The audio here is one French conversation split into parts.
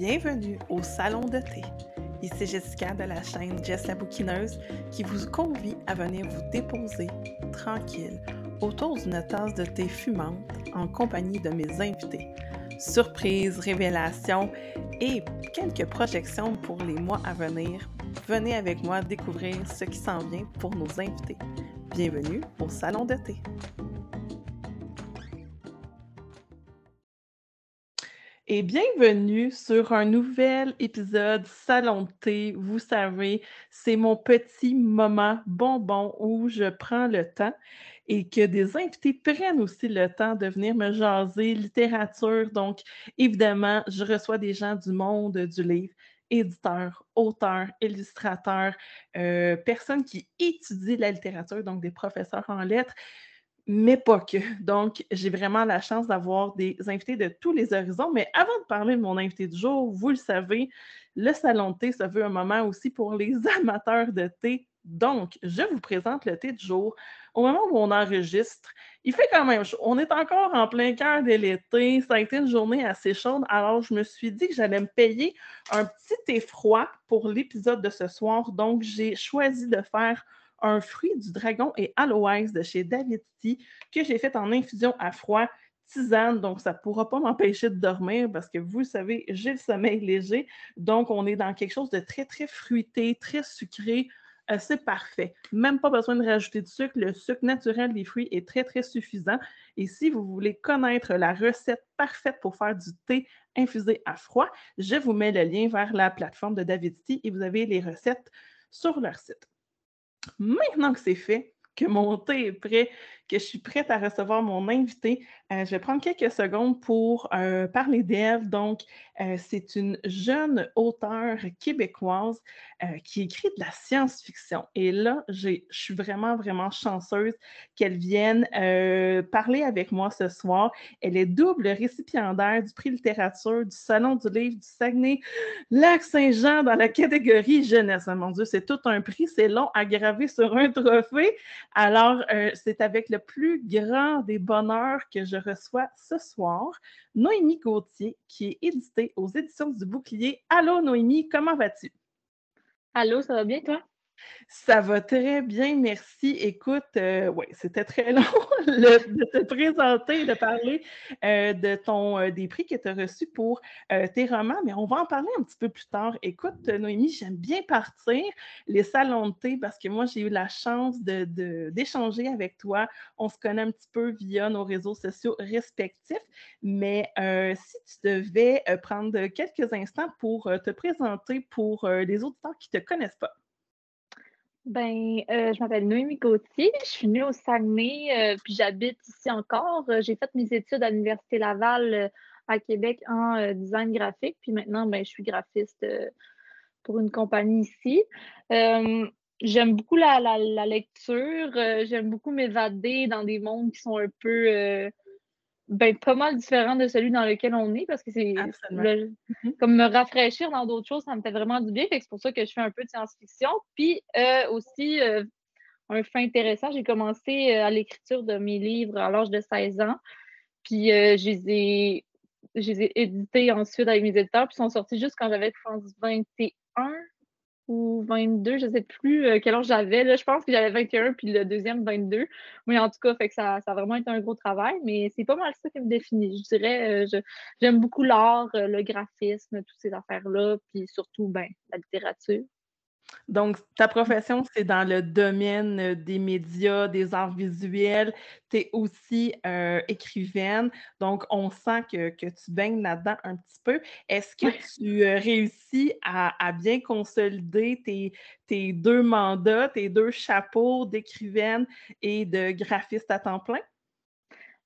Bienvenue au Salon de thé. Ici Jessica de la chaîne Jess la bouquineuse qui vous convie à venir vous déposer tranquille autour d'une tasse de thé fumante en compagnie de mes invités. Surprises, révélations et quelques projections pour les mois à venir. Venez avec moi découvrir ce qui s'en vient pour nos invités. Bienvenue au Salon de thé. Et bienvenue sur un nouvel épisode Salon. Vous savez, c'est mon petit moment bonbon où je prends le temps et que des invités prennent aussi le temps de venir me jaser littérature. Donc, évidemment, je reçois des gens du monde du livre éditeurs, auteurs, illustrateurs, euh, personnes qui étudient la littérature, donc des professeurs en lettres mais pas que. Donc, j'ai vraiment la chance d'avoir des invités de tous les horizons. Mais avant de parler de mon invité du jour, vous le savez, le salon de thé, ça veut un moment aussi pour les amateurs de thé. Donc, je vous présente le thé du jour. Au moment où on enregistre, il fait quand même chaud. On est encore en plein cœur de l'été. Ça a été une journée assez chaude. Alors, je me suis dit que j'allais me payer un petit thé froid pour l'épisode de ce soir. Donc, j'ai choisi de faire un fruit du dragon et aloès de chez David T que j'ai fait en infusion à froid tisane, donc ça ne pourra pas m'empêcher de dormir parce que vous savez, j'ai le sommeil léger. Donc, on est dans quelque chose de très, très fruité, très sucré. Euh, c'est parfait. Même pas besoin de rajouter de sucre. Le sucre naturel des fruits est très, très suffisant. Et si vous voulez connaître la recette parfaite pour faire du thé infusé à froid, je vous mets le lien vers la plateforme de David Tea et vous avez les recettes sur leur site. Maintenant que c'est fait, que mon thé est prêt, que je suis prête à recevoir mon invité. Euh, je vais prendre quelques secondes pour euh, parler d'elle. Donc, euh, c'est une jeune auteure québécoise qui écrit de la science-fiction. Et là, je suis vraiment, vraiment chanceuse qu'elle vienne parler avec moi ce soir. Elle est double récipiendaire du prix littérature du Salon du livre du Saguenay-Lac-Saint-Jean dans la catégorie jeunesse. Ah, mon Dieu, c'est tout un prix. C'est long à graver sur un trophée. Alors, c'est avec le plus grand des bonheurs que je reçois ce soir, Noémie Gauthier, qui est éditée aux éditions du Bouclier. Allô, Noémie, comment vas-tu? Allô, ça va bien, toi? Ça va très bien, merci. Écoute, euh, oui, c'était très long de te présenter, de parler euh, de ton, euh, des prix que tu as reçus pour tes romans, mais on va en parler un petit peu plus tard. Écoute, Noémie, j'aime bien partir les salons de thé parce que moi, j'ai eu la chance d'échanger avec toi. On se connaît un petit peu via nos réseaux sociaux respectifs, mais si tu devais prendre quelques instants pour te présenter pour les auditeurs qui ne te connaissent pas. Ben, euh, je m'appelle Noémie Gauthier, je suis née au Saguenay, euh, puis j'habite ici encore. Euh, j'ai fait mes études à l'Université Laval à Québec en design graphique, puis maintenant, ben, je suis graphiste pour une compagnie ici. j'aime beaucoup la, la lecture, j'aime beaucoup m'évader dans des mondes qui sont un peu ben, pas mal différent de celui dans lequel on est parce que c'est mm-hmm. comme me rafraîchir dans d'autres choses, ça me fait vraiment du bien. c'est pour ça que je fais un peu de science-fiction. Puis euh, aussi, euh, un fait intéressant, j'ai commencé euh, à l'écriture de mes livres à l'âge de 16 ans. Puis je les ai, je les ai édités ensuite avec mes éditeurs, puis ils sont sortis juste quand j'avais, 21 ou 22, je ne sais plus euh, quel âge j'avais. Je pense que j'avais 21 puis le deuxième 22. Mais en tout cas, fait que ça, ça a vraiment été un gros travail. Mais c'est pas mal ça qui me définit. Je dirais, euh, j'aime beaucoup l'art, euh, le graphisme, toutes ces affaires-là, puis surtout ben, la littérature. Donc, ta profession, c'est dans le domaine euh, des médias, des arts visuels. Tu es aussi euh, écrivaine. Donc, on sent que, tu baignes là-dedans un petit peu. Est-ce que tu euh, réussis à, bien consolider tes, deux mandats, tes deux chapeaux d'écrivaine et de graphiste à temps plein?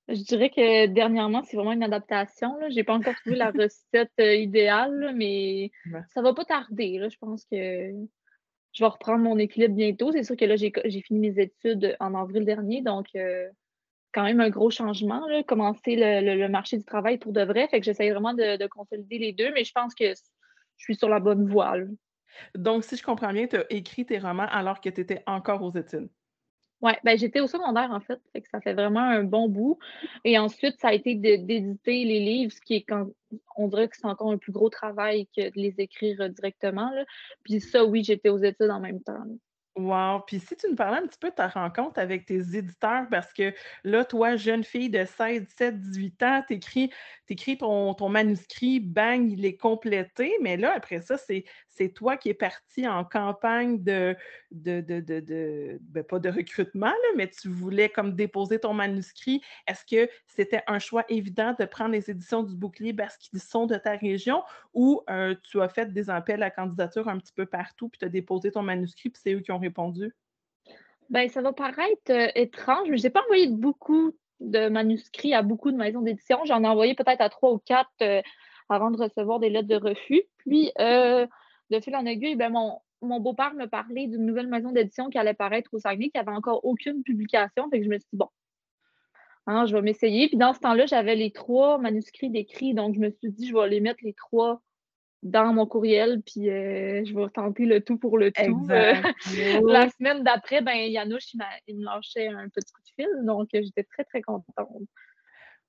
Je dirais que dernièrement, c'est vraiment une adaptation. Je n'ai pas encore trouvé la recette idéale, mais ça ne va pas tarder. Je pense que je vais reprendre mon équilibre bientôt. C'est sûr que là, j'ai fini mes études en avril dernier, donc euh, quand même un gros changement, commencer le, marché du travail pour de vrai. Fait que j'essaie vraiment de, consolider les deux, mais je pense que je suis sur la bonne voie. Donc, si je comprends bien, tu as écrit tes romans alors que tu étais encore aux études? Oui, ben j'étais au secondaire en fait, ça fait vraiment un bon bout. Et ensuite, ça a été d'éditer les livres, ce qui est quand on dirait que c'est encore un plus gros travail que de les écrire directement. Là. Puis ça, oui, j'étais aux études en même temps. Wow! Puis si tu nous parlais un petit peu de ta rencontre avec tes éditeurs, parce que là, toi, jeune fille de 16, 17, 18 ans, tu écris, ton manuscrit, bang, il est complété, mais là, après ça, c'est c'est toi qui es parti en campagne de, ben, pas de recrutement, mais tu voulais comme déposer ton manuscrit. Est-ce que c'était un choix évident de prendre les éditions du bouclier parce qu'ils sont de ta région ou euh, tu as fait des appels à candidature un petit peu partout, puis tu as déposé ton manuscrit, puis c'est eux qui ont répondu? Ben, ça va paraître euh, étrange, mais je n'ai pas envoyé beaucoup de manuscrits à beaucoup de maisons d'édition. J'en ai envoyé peut-être à trois ou quatre euh, avant de recevoir des lettres de refus. Puis, de fil en aiguille, ben mon, mon beau-père me parlait d'une nouvelle maison d'édition qui allait paraître au Saguenay, qui n'avait encore aucune publication. Fait que je me suis dit, bon, hein, je vais m'essayer. Puis dans ce temps-là, j'avais les trois manuscrits d'écrit. Donc, je me suis dit, je vais les mettre les trois dans mon courriel, puis euh, je vais tenter le tout pour le tout. Euh, la semaine d'après, ben, Yanouche, il, me lâchait un petit coup de fil. Donc, j'étais très, très contente.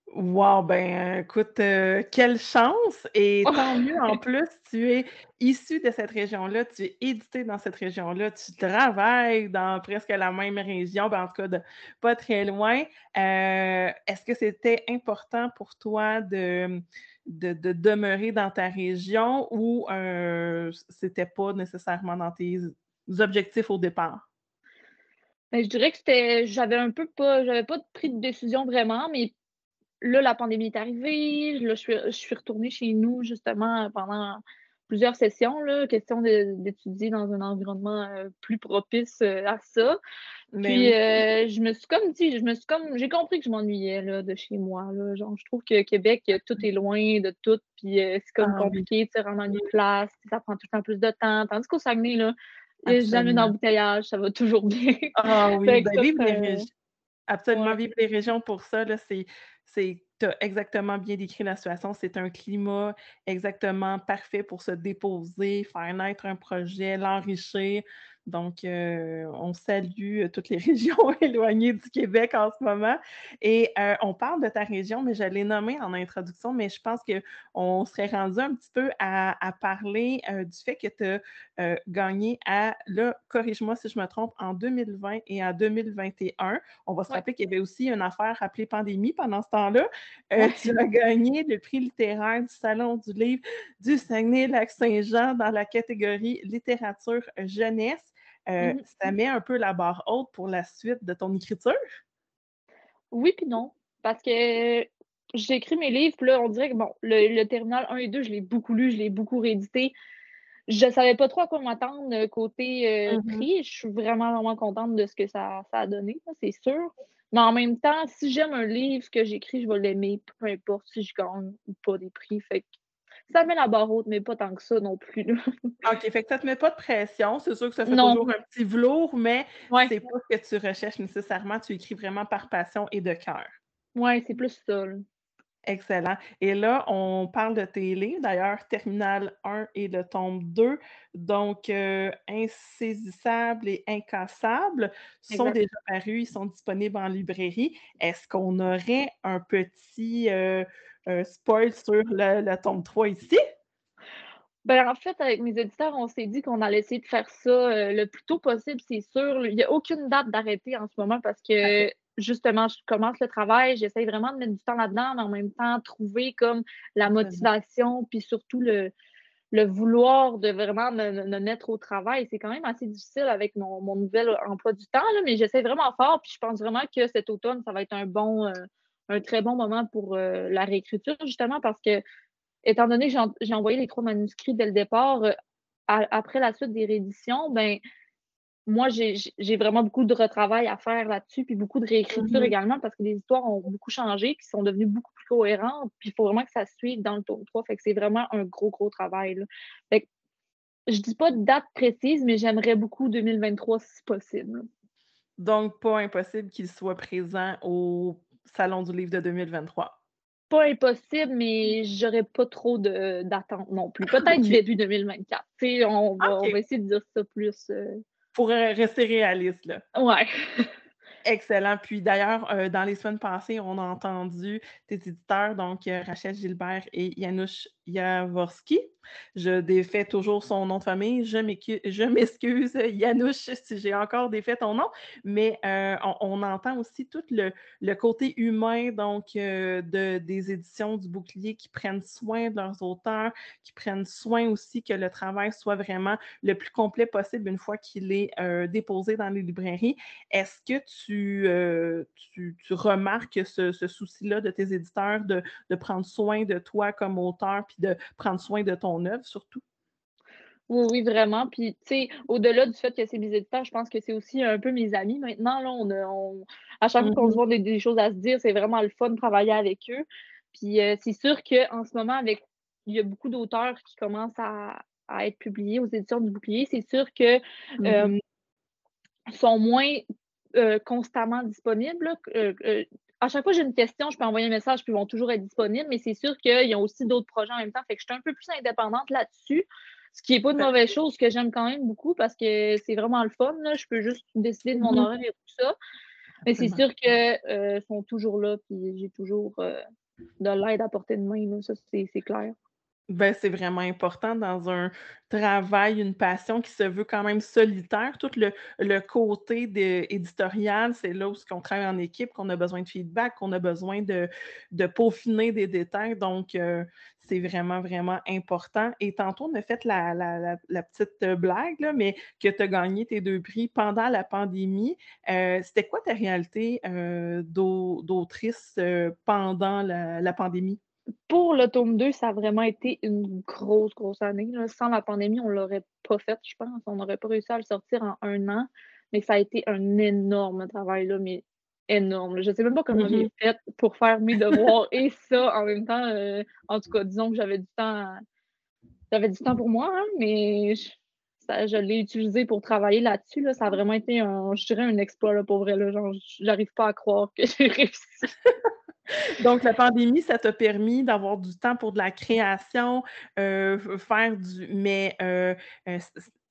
Wow, ben écoute, euh, quelle chance et tant mieux en plus, tu es issu de cette région-là, tu es édité dans cette région-là, tu travailles dans presque la même région, ben, en tout cas de pas très loin. Euh, est-ce que c'était important pour toi de, de, demeurer dans ta région ou euh, c'était pas nécessairement dans tes objectifs au départ? Ben, je dirais que c'était, j'avais un peu pas, j'avais pas pris de décision vraiment, mais là, la pandémie est arrivée. Là, je, suis, je suis retournée chez nous justement pendant plusieurs sessions, là, question d'étudier dans un environnement euh, plus propice euh, à ça. Puis euh, je me suis comme dit, je me suis comme j'ai compris que je m'ennuyais de chez moi. Là. Genre, je trouve que Québec, tout est loin de tout, puis c'est comme ah compliqué de se rendre en une place, ça prend tout le temps plus de temps. Tandis qu'au Saguenay, là, il n'y a jamais d'embouteillage, ça va toujours bien. Ah oui, ben, vive les régions. Absolument, vive les régions pour ça. C'est tu as exactement bien décrit la situation. C'est un climat exactement parfait pour se déposer, faire naître un projet, l'enrichir. Donc, euh, on salue euh, toutes les régions éloignées du Québec en ce moment. Et euh, on parle de ta région, mais je l'ai nommée en introduction, mais je pense qu'on serait rendu un petit peu à, parler du fait que tu as gagné à, là, corrige-moi si je me trompe, en 2020 et en 2021. On va se rappeler qu'il y avait aussi une affaire appelée pandémie pendant ce temps-là. tu as gagné le prix littéraire du Salon du livre du Saguenay-Lac-Saint-Jean dans la catégorie littérature jeunesse. Euh, mmh ça met un peu la barre haute pour la suite de ton écriture? Oui, puis non. Parce que j'ai écrit mes livres, puis là, on dirait que bon, le, terminal 1 et 2, je l'ai beaucoup lu, je l'ai beaucoup réédité. Je ne savais pas trop à quoi m'attendre euh, côté euh, mmh prix. Je suis vraiment, vraiment contente de ce que ça, a donné, c'est sûr. Mais en même temps, si j'aime un livre que j'écris, je vais l'aimer, peu importe si je gagne ou pas des prix. Fait ça met la barre haute, mais pas tant que ça non plus. OK, fait que ça te met pas de pression. C'est sûr que ça fait toujours un petit velours, mais c'est pas ce que tu recherches nécessairement. Tu écris vraiment par passion et de cœur. Oui, c'est plus ça. Excellent. Et là, on parle de tes livres, d'ailleurs, Terminal 1 et le tome 2. Donc, euh, Insaisissable et Incassable sont déjà parus, ils sont disponibles en librairie. Est-ce qu'on aurait un petit, euh, un spoil sur le, tome 3 ici? Ben, en fait, avec mes éditeurs, on s'est dit qu'on allait essayer de faire ça euh, le plus tôt possible, c'est sûr. Il n'y a aucune date d'arrêter en ce moment parce que justement, je commence le travail, j'essaye vraiment de mettre du temps là-dedans, mais en même temps, trouver comme la motivation, puis surtout le, le vouloir de vraiment me, mettre au travail. C'est quand même assez difficile avec mon, nouvel emploi du temps, mais j'essaie vraiment fort, puis je pense vraiment que cet automne, ça va être un bon. Euh, un très bon moment pour euh, la réécriture, justement parce que, étant donné que j'ai envoyé les trois manuscrits dès le départ, euh, après la suite des rééditions, ben moi, j'ai vraiment beaucoup de retravail à faire là-dessus, puis beaucoup de réécriture mm-hmm. également, parce que les histoires ont beaucoup changé, puis sont devenues beaucoup plus cohérentes, puis il faut vraiment que ça suive dans le tome 3. Fait que c'est vraiment un gros, gros travail. Là. Fait que, je dis pas de date précise, mais j'aimerais beaucoup 2023 si possible. Donc, pas impossible qu'il soit présent au Salon du livre de 2023? Pas impossible, mais j'aurais pas trop d'attente non plus. Peut-être début 2024. On va, on va essayer de dire ça plus. Euh... Pour rester réaliste, là. Ouais. Excellent. Puis d'ailleurs, euh, dans les semaines passées, on a entendu tes éditeurs, donc euh, Rachel Gilbert et Janusz Jaworski. Je défais toujours son nom de famille. Je m'excuse, Janusz, si j'ai encore défait ton nom, mais euh, on, entend aussi tout le, côté humain donc de, des éditions du bouclier qui prennent soin de leurs auteurs, qui prennent soin aussi que le travail soit vraiment le plus complet possible une fois qu'il est déposé dans les librairies. Est-ce que tu, tu, remarques ce, souci-là de tes éditeurs de, de, prendre soin de toi comme auteur, puis de prendre soin de ton œuvre surtout? Oui, oui, vraiment. Puis, tu sais, au-delà du fait que c'est mes éditeurs, je pense que c'est aussi un peu mes amis maintenant. Là, on, à chaque fois qu'on se mmh voit des, choses à se dire, c'est vraiment le fun de travailler avec eux. Puis, c'est sûr qu'en ce moment, avec il y a beaucoup d'auteurs qui commencent à, être publiés aux éditions du bouclier. C'est sûr que mmh sont moins constamment disponibles à chaque fois que j'ai une question, je peux envoyer un message, puis ils vont toujours être disponibles, mais c'est sûr qu'ils ont aussi d'autres projets en même temps. Fait que je suis un peu plus indépendante là-dessus, ce qui n'est pas une mauvaise chose, que j'aime quand même beaucoup parce que c'est vraiment le fun. Je peux juste décider de mon mm-hmm. horaire et tout ça. Mais c'est sûr qu'ils euh, sont toujours là, puis j'ai toujours euh, de l'aide à portée de main. Ça, c'est clair. Ben, c'est vraiment important dans un travail, une passion qui se veut quand même solitaire. Tout le, côté éditorial, c'est là où on travaille en équipe, qu'on a besoin de feedback, qu'on a besoin de, de peaufiner des détails. Donc, euh, c'est vraiment, vraiment important. Et tantôt, on a fait la, petite blague, là, mais que tu as gagné tes deux prix pendant la pandémie. Euh, c'était quoi ta réalité euh, d'autrice pendant la pandémie? Pour le tome 2, ça a vraiment été une grosse, grosse année. Sans la pandémie, on ne l'aurait pas fait, je pense. On n'aurait pas réussi à le sortir en un an. Mais ça a été un énorme travail, là, mais énorme. Je ne sais même pas comment j'ai mm-hmm. fait pour faire mes devoirs et ça en même temps. Euh, en tout cas, disons que j'avais du temps. J'avais du temps pour moi, hein, mais je, je l'ai utilisé pour travailler là-dessus. Ça a vraiment été un, je dirais, un exploit là, pour vrai. Là, genre, j'arrive pas à croire que j'ai réussi. Donc, la pandémie, ça t'a permis d'avoir du temps pour de la création, euh, faire du. Mais euh, euh,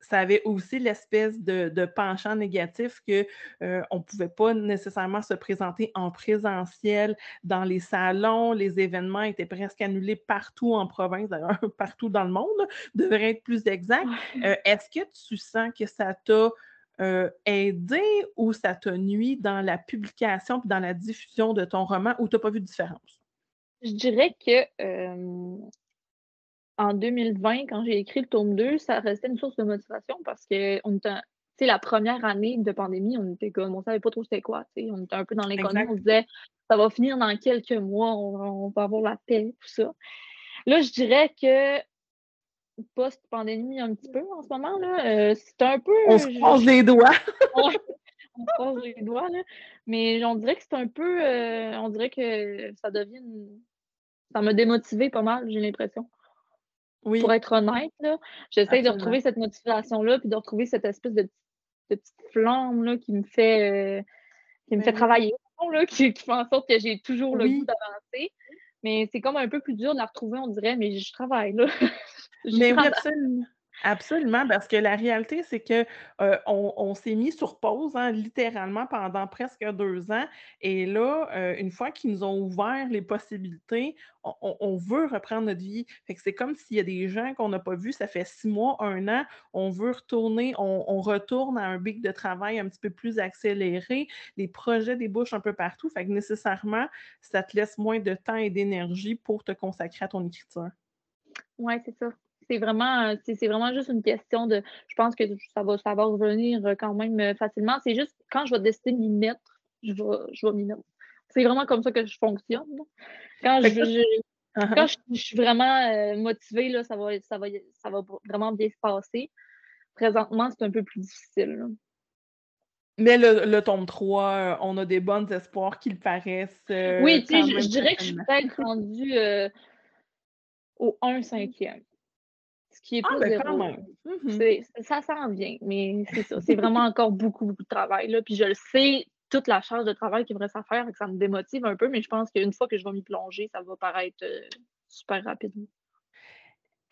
ça avait aussi l'espèce de, penchant négatif qu'on ne pouvait pas nécessairement se présenter en présentiel dans les salons. Les événements étaient presque annulés partout en province, d'ailleurs, partout dans le monde, devrait être plus exact. Est-ce que tu sens que ça t'a euh, aidé ou ça t'a nuit dans la publication et dans la diffusion de ton roman ou tu n'as pas vu de différence? Je dirais que euh, en 2020, quand j'ai écrit le tome 2, ça restait une source de motivation parce que on était, la première année de pandémie, on était comme, on savait pas trop c'était quoi, on était un peu dans l'inconnu, on disait, ça va finir dans quelques mois, on, on va avoir la paix, tout ça. Là, je dirais que post-pandémie un petit peu en ce moment. Là. Euh, c'est un peu. On se croise les doigts. on se croise les doigts, là. Mais on dirait que c'est un peu. Euh, on dirait que ça devient. Ça m'a démotivé pas mal, j'ai l'impression. Oui. Pour être honnête, j'essaie de retrouver cette motivation-là, puis de retrouver cette espèce de, petite flamme là, qui me fait, euh, qui me fait travailler, là, qui, fait en sorte que j'ai toujours le goût d'avancer. Mais c'est comme un peu plus dur de la retrouver, on dirait, mais je travaille là. Mais oui, absolument. Absolument, parce que la réalité, c'est qu'on on, s'est mis sur pause, hein, littéralement, pendant presque deux ans. Et là, une fois qu'ils nous ont ouvert les possibilités, on, veut reprendre notre vie. Que c'est comme s'il y a des gens qu'on n'a pas vus, ça fait six mois, un an, on veut retourner, on, retourne à un bic de travail un petit peu plus accéléré. Les projets débouchent un peu partout. Fait que nécessairement, ça te laisse moins de temps et d'énergie pour te consacrer à ton écriture. Oui, c'est ça c'est vraiment, c'est vraiment juste une question de. Je pense que ça va, ça va revenir quand même facilement. C'est juste quand je vais décider de m'y mettre, je vais, je vais m'y mettre. C'est vraiment comme ça que je fonctionne. Quand je, uh-huh. quand je, suis vraiment motivée, là, ça, va, ça, va, ça va vraiment bien se passer. Présentement, c'est un peu plus difficile. Mais le, le, tome 3, on a des bons espoirs qu'il paraissent. oui, tu sais, je, dirais que je suis peut-être rendue au 1 cinquième qui est ah, pas ben, mmh Ça s'en vient, mais c'est ça. C'est vraiment encore beaucoup, beaucoup de travail. Là. Puis je le sais, toute la charge de travail qu'il me reste à faire, ça me démotive un peu, mais je pense qu'une fois que je vais m'y plonger, ça va paraître euh, super rapidement.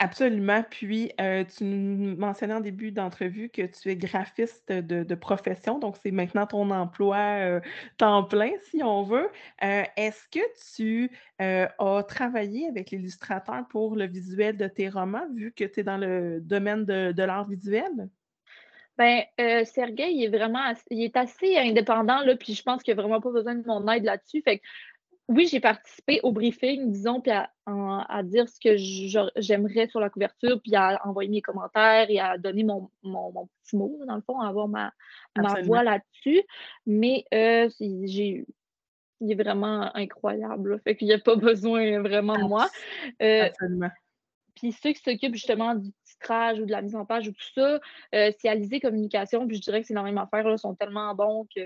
Absolument. Puis, heu, tu nous mentionnais en début d'entrevue que tu es graphiste de profession, donc c'est maintenant ton emploi, heu, temps plein, si on veut. Heu, est-ce que tu, as travaillé avec l'illustrateur pour le visuel de tes romans, vu que tu es dans le domaine de l'art visuel? Ben, heu, Sergueï, il est vraiment ass il est assez indépendant, là, puis je pense qu'il a vraiment pas besoin de mon aide là-dessus. Oui, j'ai participé au briefing, disons, puis à dire ce que j'aimerais sur la couverture, puis à envoyer mes commentaires et à donner mon mon mon petit mot, dans le fond, à avoir ma voix là-dessus. Mais, c'est j'ai il est vraiment incroyable, là, fait qu'il a pas besoin vraiment de moi. Heu absolument. Puis ceux qui s'occupent justement du titrage ou de la mise en page ou tout ça, heu, c'est Alizé Communication, puis je dirais que c'est la même affaire, là, ils sont tellement bons que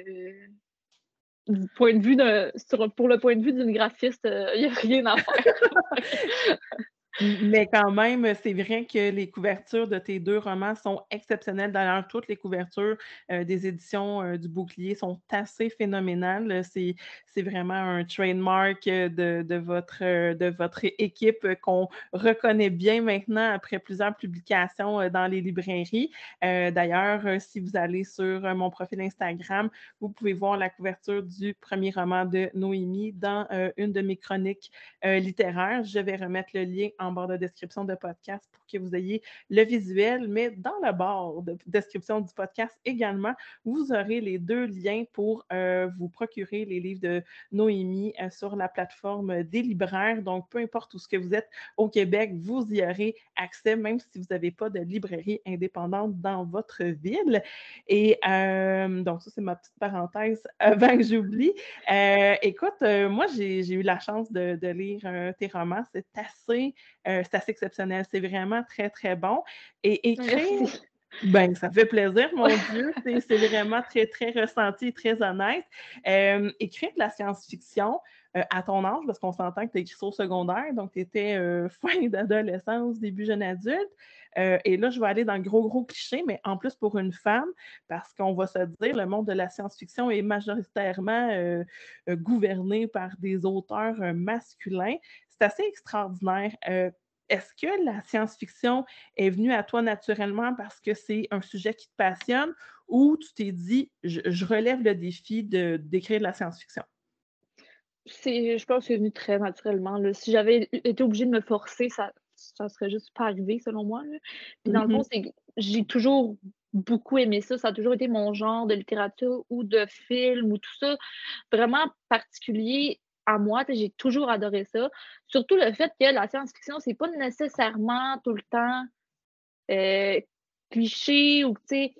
du point de vue sur pour le point de vue d'une graphiste, heu, il y a rien à faire. Mais quand même, c'est vrai que les couvertures de tes 2 romans sont exceptionnelles. D'ailleurs, toutes les couvertures, heu, des éditions, heu, du Bouclier sont assez phénoménales. C'est vraiment un trademark, heu, de votre, équipe, qu'on reconnaît bien maintenant après plusieurs publications, dans les librairies. D'ailleurs, si vous allez sur, mon profil Instagram, vous pouvez voir la couverture du 1er roman de Noémie dans, une de mes chroniques, littéraires. Je vais remettre le lien en barre de description de podcast pour que vous ayez le visuel, mais dans la barre de description du podcast également, vous aurez les 2 liens pour, heu, vous procurer les livres de Noémie, heu, sur la plateforme des libraires. Donc peu importe où ce que vous êtes au Québec, vous y aurez accès, même si vous avez pas de librairie indépendante dans votre ville et hem, donc ça, c'est ma petite parenthèse avant que j'oublie. Écoute, moi, j'ai eu la chance de lire, tes romans. C'est assez, heu, c'est assez exceptionnel. C'est vraiment très, très bon et écrire Merci. ben, ça fait plaisir, mon Dieu, c'est vraiment très, très ressenti et très honnête. Hem, écrire de la science-fiction, heu, à ton âge, parce qu'on s'entend que tu as écrit ça au secondaire, donc tu étais, fin d'adolescence, début jeune adulte. Et là, je vais aller dans le gros, gros cliché, mais en plus pour une femme, parce qu'on va se dire, le monde de la science-fiction est majoritairement, gouverné par des auteurs, masculins. C'est assez extraordinaire. Heu, est-ce que la science-fiction est venue à toi naturellement parce que c'est un sujet qui te passionne ou tu t'es dit: «Je je relève le défi de d'écrire de la science-fiction»? C'est je pense que c'est venu très naturellement, là. Si j'avais été obligée de me forcer, ça ça serait juste pas arrivé selon moi, là. Puis dans le fond, c'est que j'ai toujours beaucoup aimé ça. Ça a toujours été mon genre de littérature ou de film ou tout ça, vraiment particulier à moi. J'ai toujours adoré ça. Surtout le fait que la science-fiction, c'est pas nécessairement tout le temps, heu, cliché ou tu sais,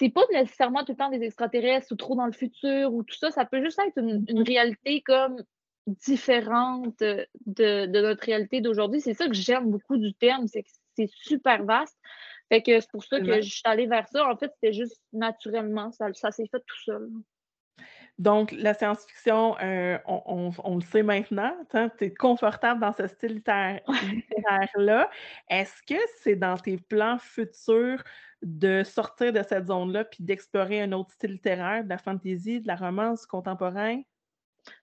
c'est pas nécessairement tout le temps des extraterrestres ou trop dans le futur ou tout ça. Ça peut juste être une Mmh une mh. réalité comme différente, de de notre réalité d'aujourd'hui. C'est ça que j'aime beaucoup du terme, c'est que c'est super vaste. Fait que c'est pour ça que je suis allée vers ça. En fait, c'était juste naturellement, ça ça s'est fait tout seul. Donc la science-fiction, heu, on on on le sait maintenant, hein, tu es confortable dans ce style littéraire littéraire-là. Est-ce que c'est dans tes plans futurs de sortir de cette zone-là puis d'explorer un autre style littéraire, de la fantasy, de la romance, contemporain?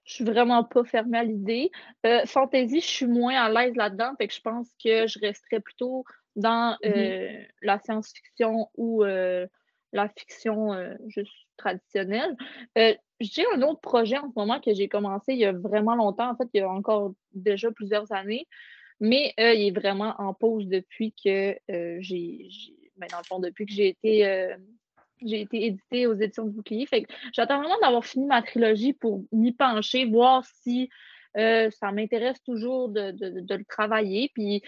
Je suis vraiment pas fermée à l'idée. Heu, fantasy, je suis moins à l'aise là-dedans, fait que je pense que je resterais plutôt dans, Mmh mh. heu, la science-fiction ou, heu, la fiction, heu, juste traditionnelle. Heu, j'ai un autre projet en ce moment que j'ai commencé il y a vraiment longtemps, en fait, il y a encore déjà plusieurs années, mais, heu, il est vraiment en pause depuis que, j'ai ben, dans le fond, depuis que j'ai été, j'ai été éditée aux éditions du Bouclier. Fait j'attends vraiment d'avoir fini ma trilogie pour m'y pencher, voir si, ça m'intéresse toujours de de de le travailler. Puis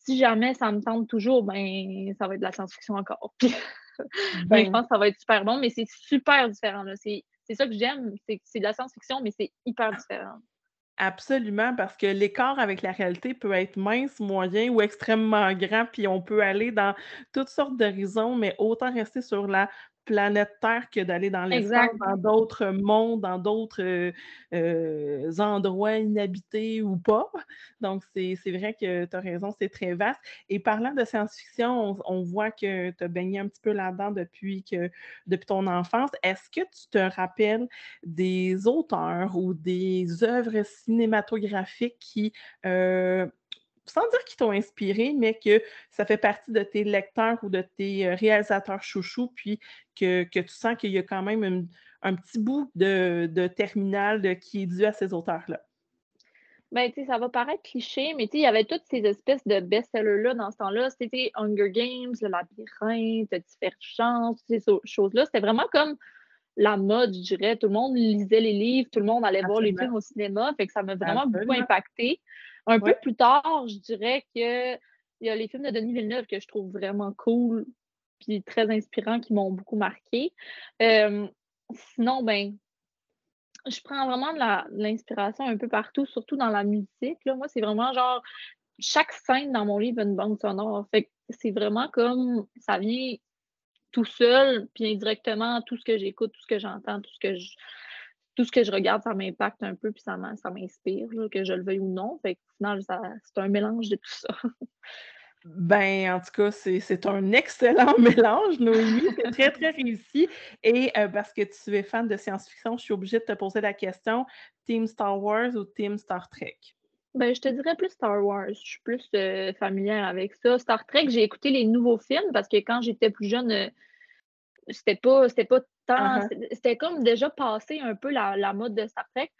si jamais ça me tente toujours, ben, ça va être de la science-fiction encore. mais je Ben pense que ça va être super bon, mais c'est super différent. C'est ça que j'aime, c'est de la science-fiction, mais c'est hyper différent. Absolument, parce que l'écart avec la réalité peut être mince, moyen ou extrêmement grand, puis on peut aller dans toutes sortes d'horizons, mais autant rester sur la planète Terre que d'aller dans l'espace, dans d'autres mondes, dans d'autres, heu heu, endroits inhabités ou pas. Donc c'est vrai que tu as raison, c'est très vaste et parlant de science-fiction, on on voit que tu as baigné un petit peu là-dedans depuis que depuis ton enfance. Est-ce que tu te rappelles des auteurs ou des œuvres cinématographiques qui, heu, sans dire qu'ils t'ont inspiré, mais que ça fait partie de tes lecteurs ou de tes réalisateurs chouchous, puis que, tu sens qu'il y a quand même un petit bout de, terminal qui est dû à ces auteurs-là? Ben, tu sais, ça va paraître cliché, mais tu sais, il y avait toutes ces espèces de best-sellers-là dans ce temps-là. C'était Hunger Games, Le Labyrinthe, Divergence, ces choses-là. C'était vraiment comme la mode, je dirais. Tout le monde lisait les livres, tout le monde allait voir les films au cinéma. Fait que ça m'a vraiment beaucoup impacté. Un peu plus tard, je dirais que il y a les films de Denis Villeneuve que je trouve vraiment cool puis très inspirants qui m'ont beaucoup marqué. Euh, sinon, ben, je prends vraiment de l'inspiration un peu partout, surtout dans la musique. Là. Moi, c'est vraiment genre chaque scène dans mon livre a une bande sonore. Fait c'est vraiment comme ça vient tout seul, puis indirectement, tout ce que j'écoute, tout ce que j'entends, tout ce que je tout ce que je regarde, ça m'impacte un peu, puis ça m'inspire, que je le veuille ou non. Fait au final, c'est un mélange de tout ça. Ben, en tout cas, c'est un excellent mélange, Noémie. C'est très, très réussi. Et euh, parce que tu es fan de science-fiction, je suis obligée de te poser la question Team Star Wars ou Team Star Trek? Ben, je te dirais plus Star Wars. Je suis plus euh, familière avec ça. Star Trek, j'ai écouté les nouveaux films parce que quand j'étais plus jeune, euh, c'était pas, pas C'était comme déjà passé un peu la, la mode de Star Trek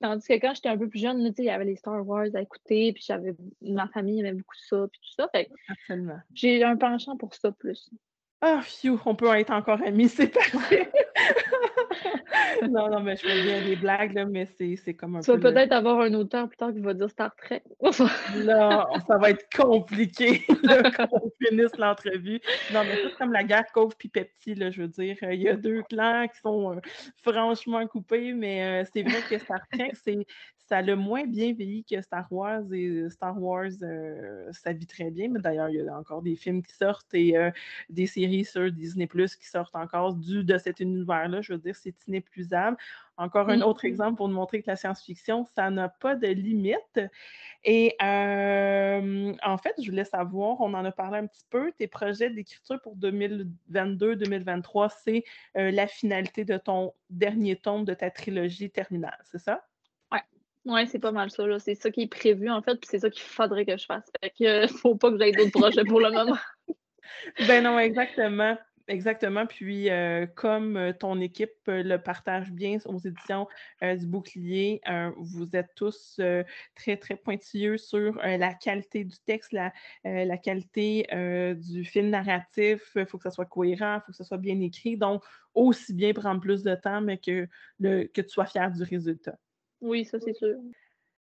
tandis que quand j'étais un peu plus jeune, il y avait les Star Wars à écouter, puis j'avais ma famille aimait beaucoup ça, puis tout ça. Fait. J'ai un penchant pour ça plus. Ah, phew, on peut être encore amis, c'est parfait. non, non, mais je fais bien des blagues, là, mais c'est comme un tu peu. Tu vas peut-être avoir un auteur plus tard qui va dire Star Trek. non, ça va être compliqué quand on finisse l'entrevue. Non, mais c'est comme la guerre Cove puis Pepsi, là, je veux dire. Il y a deux clans qui sont euh, franchement coupés, mais euh, c'est vrai que Star Trek, c'est ça a moins bien vieilli que Star Wars et Star Wars, euh, ça vit très bien. Mais d'ailleurs, il y a encore des films qui sortent et des séries sur Disney Plus qui sortent encore du de cet univers-là. Je veux dire, c'est inépuisable. Encore un autre exemple pour nous montrer que la science-fiction, ça n'a pas de limite. Et en fait, je voulais savoir, on en a parlé un petit peu, tes projets d'écriture pour 2022-2023, c'est la finalité de ton dernier tome de ta trilogie terminale, c'est ça? Oui, c'est pas mal ça. C'est ça qui est prévu, en fait, puis c'est ça qu'il faudrait que je fasse. Fait que faut pas que j'aille d'autres projets pour le moment. ben non, exactement. Exactement. Puis, euh, comme euh, ton équipe euh, le partage bien aux éditions du Bouclier, vous êtes tous très, très pointilleux sur la qualité du texte, la, la qualité du film narratif. Il faut que ça soit cohérent, il faut que ça soit bien écrit. Donc, aussi bien prendre plus de temps, mais que, le, que tu sois fier du résultat. Oui, ça, c'est sûr.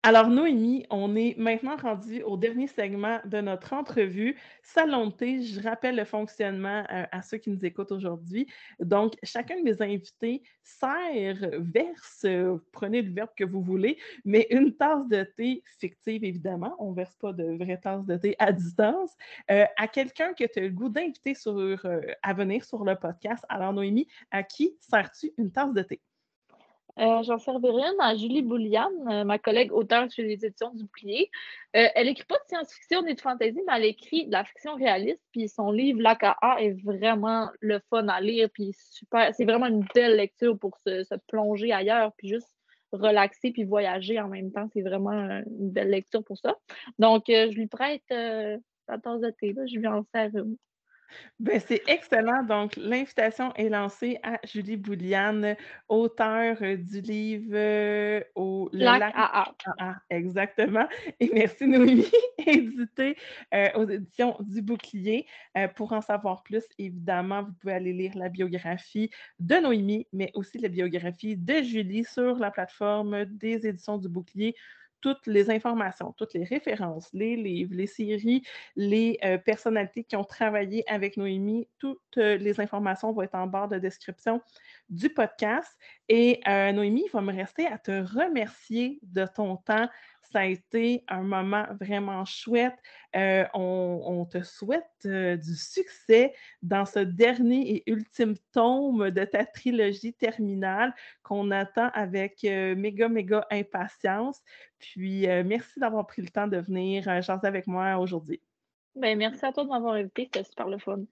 Alors, Noémie, on est maintenant rendu au dernier segment de notre entrevue. Salon de thé, je rappelle le fonctionnement euh, à ceux qui nous écoutent aujourd'hui. Donc, chacun de mes invités sert, verse, euh, prenez le verbe que vous voulez, mais une tasse de thé fictive, évidemment. On ne verse pas de vraie tasse de thé à distance. Euh, à quelqu'un que tu as le goût d'inviter à venir sur le podcast. Alors, Noémie, à qui sers-tu une tasse de thé? Euh, j'en servirai une à Julie Boulian, euh, ma collègue auteure sur les éditions du Bouclier. Euh, elle écrit pas de science-fiction ni de fantasy, mais elle écrit de la fiction réaliste. Puis son livre L'AKA est vraiment le fun à lire. Puis super, c'est vraiment une belle lecture pour se, plonger ailleurs, puis juste relaxer puis voyager en même temps. C'est vraiment une belle lecture pour ça. Donc, je lui prête la tasse de thé. Je lui en sers une. Ben, c'est excellent. Donc, l'invitation est lancée à Julie Bouliane, auteure euh, du livre euh, au Lac Exactement. Et merci, Noémie, édité euh, aux éditions du Bouclier. pour en savoir plus, évidemment, vous pouvez aller lire la biographie de Noémie, mais aussi la biographie de Julie sur la plateforme des éditions du Bouclier toutes les informations, toutes les références, les livres, les séries, les euh, personnalités qui ont travaillé avec Noémie, toutes euh, les informations vont être en barre de description du podcast. Et euh, Noémie, il va me rester à te remercier de ton temps ça a été un moment vraiment chouette. Euh, on, te souhaite euh, du succès dans ce dernier et ultime tome de ta trilogie terminale qu'on attend avec euh, méga, méga impatience. Puis, merci d'avoir pris le temps de venir chanter avec moi aujourd'hui. Ben, merci à toi de m'avoir invité. C'était super le fun.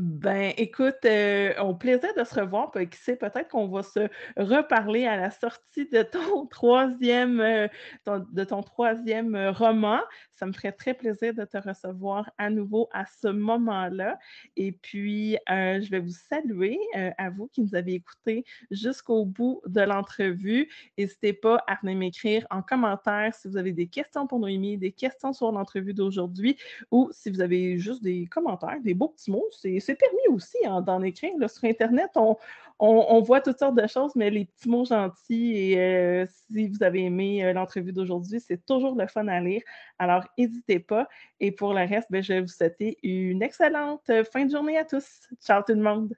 Ben, écoute, heu, au plaisir de se revoir, qui sait, peut-être qu'on va se reparler à la sortie de ton 3e, heu, ton de ton 3e, heu, roman. Ça me ferait très plaisir de te recevoir à nouveau à ce moment-là et puis, heu, je vais vous saluer, à vous qui nous avez écoutés jusqu'au bout de l'entrevue. Hésitez pas à venir m'écrire en commentaire si vous avez des questions pour Noémie, des questions sur l'entrevue d'aujourd'hui ou si vous avez juste des commentaires, des beaux petits mots, c'est permis aussi hein, d'en écrire. Sur Internet, on, voit toutes sortes de choses, mais les petits mots gentils, et euh, si vous avez aimé euh, l'entrevue d'aujourd'hui, c'est toujours le fun à lire. Alors, n'hésitez pas. Et pour le reste, ben, je vais vous souhaiter une excellente fin de journée à tous. Ciao tout le monde.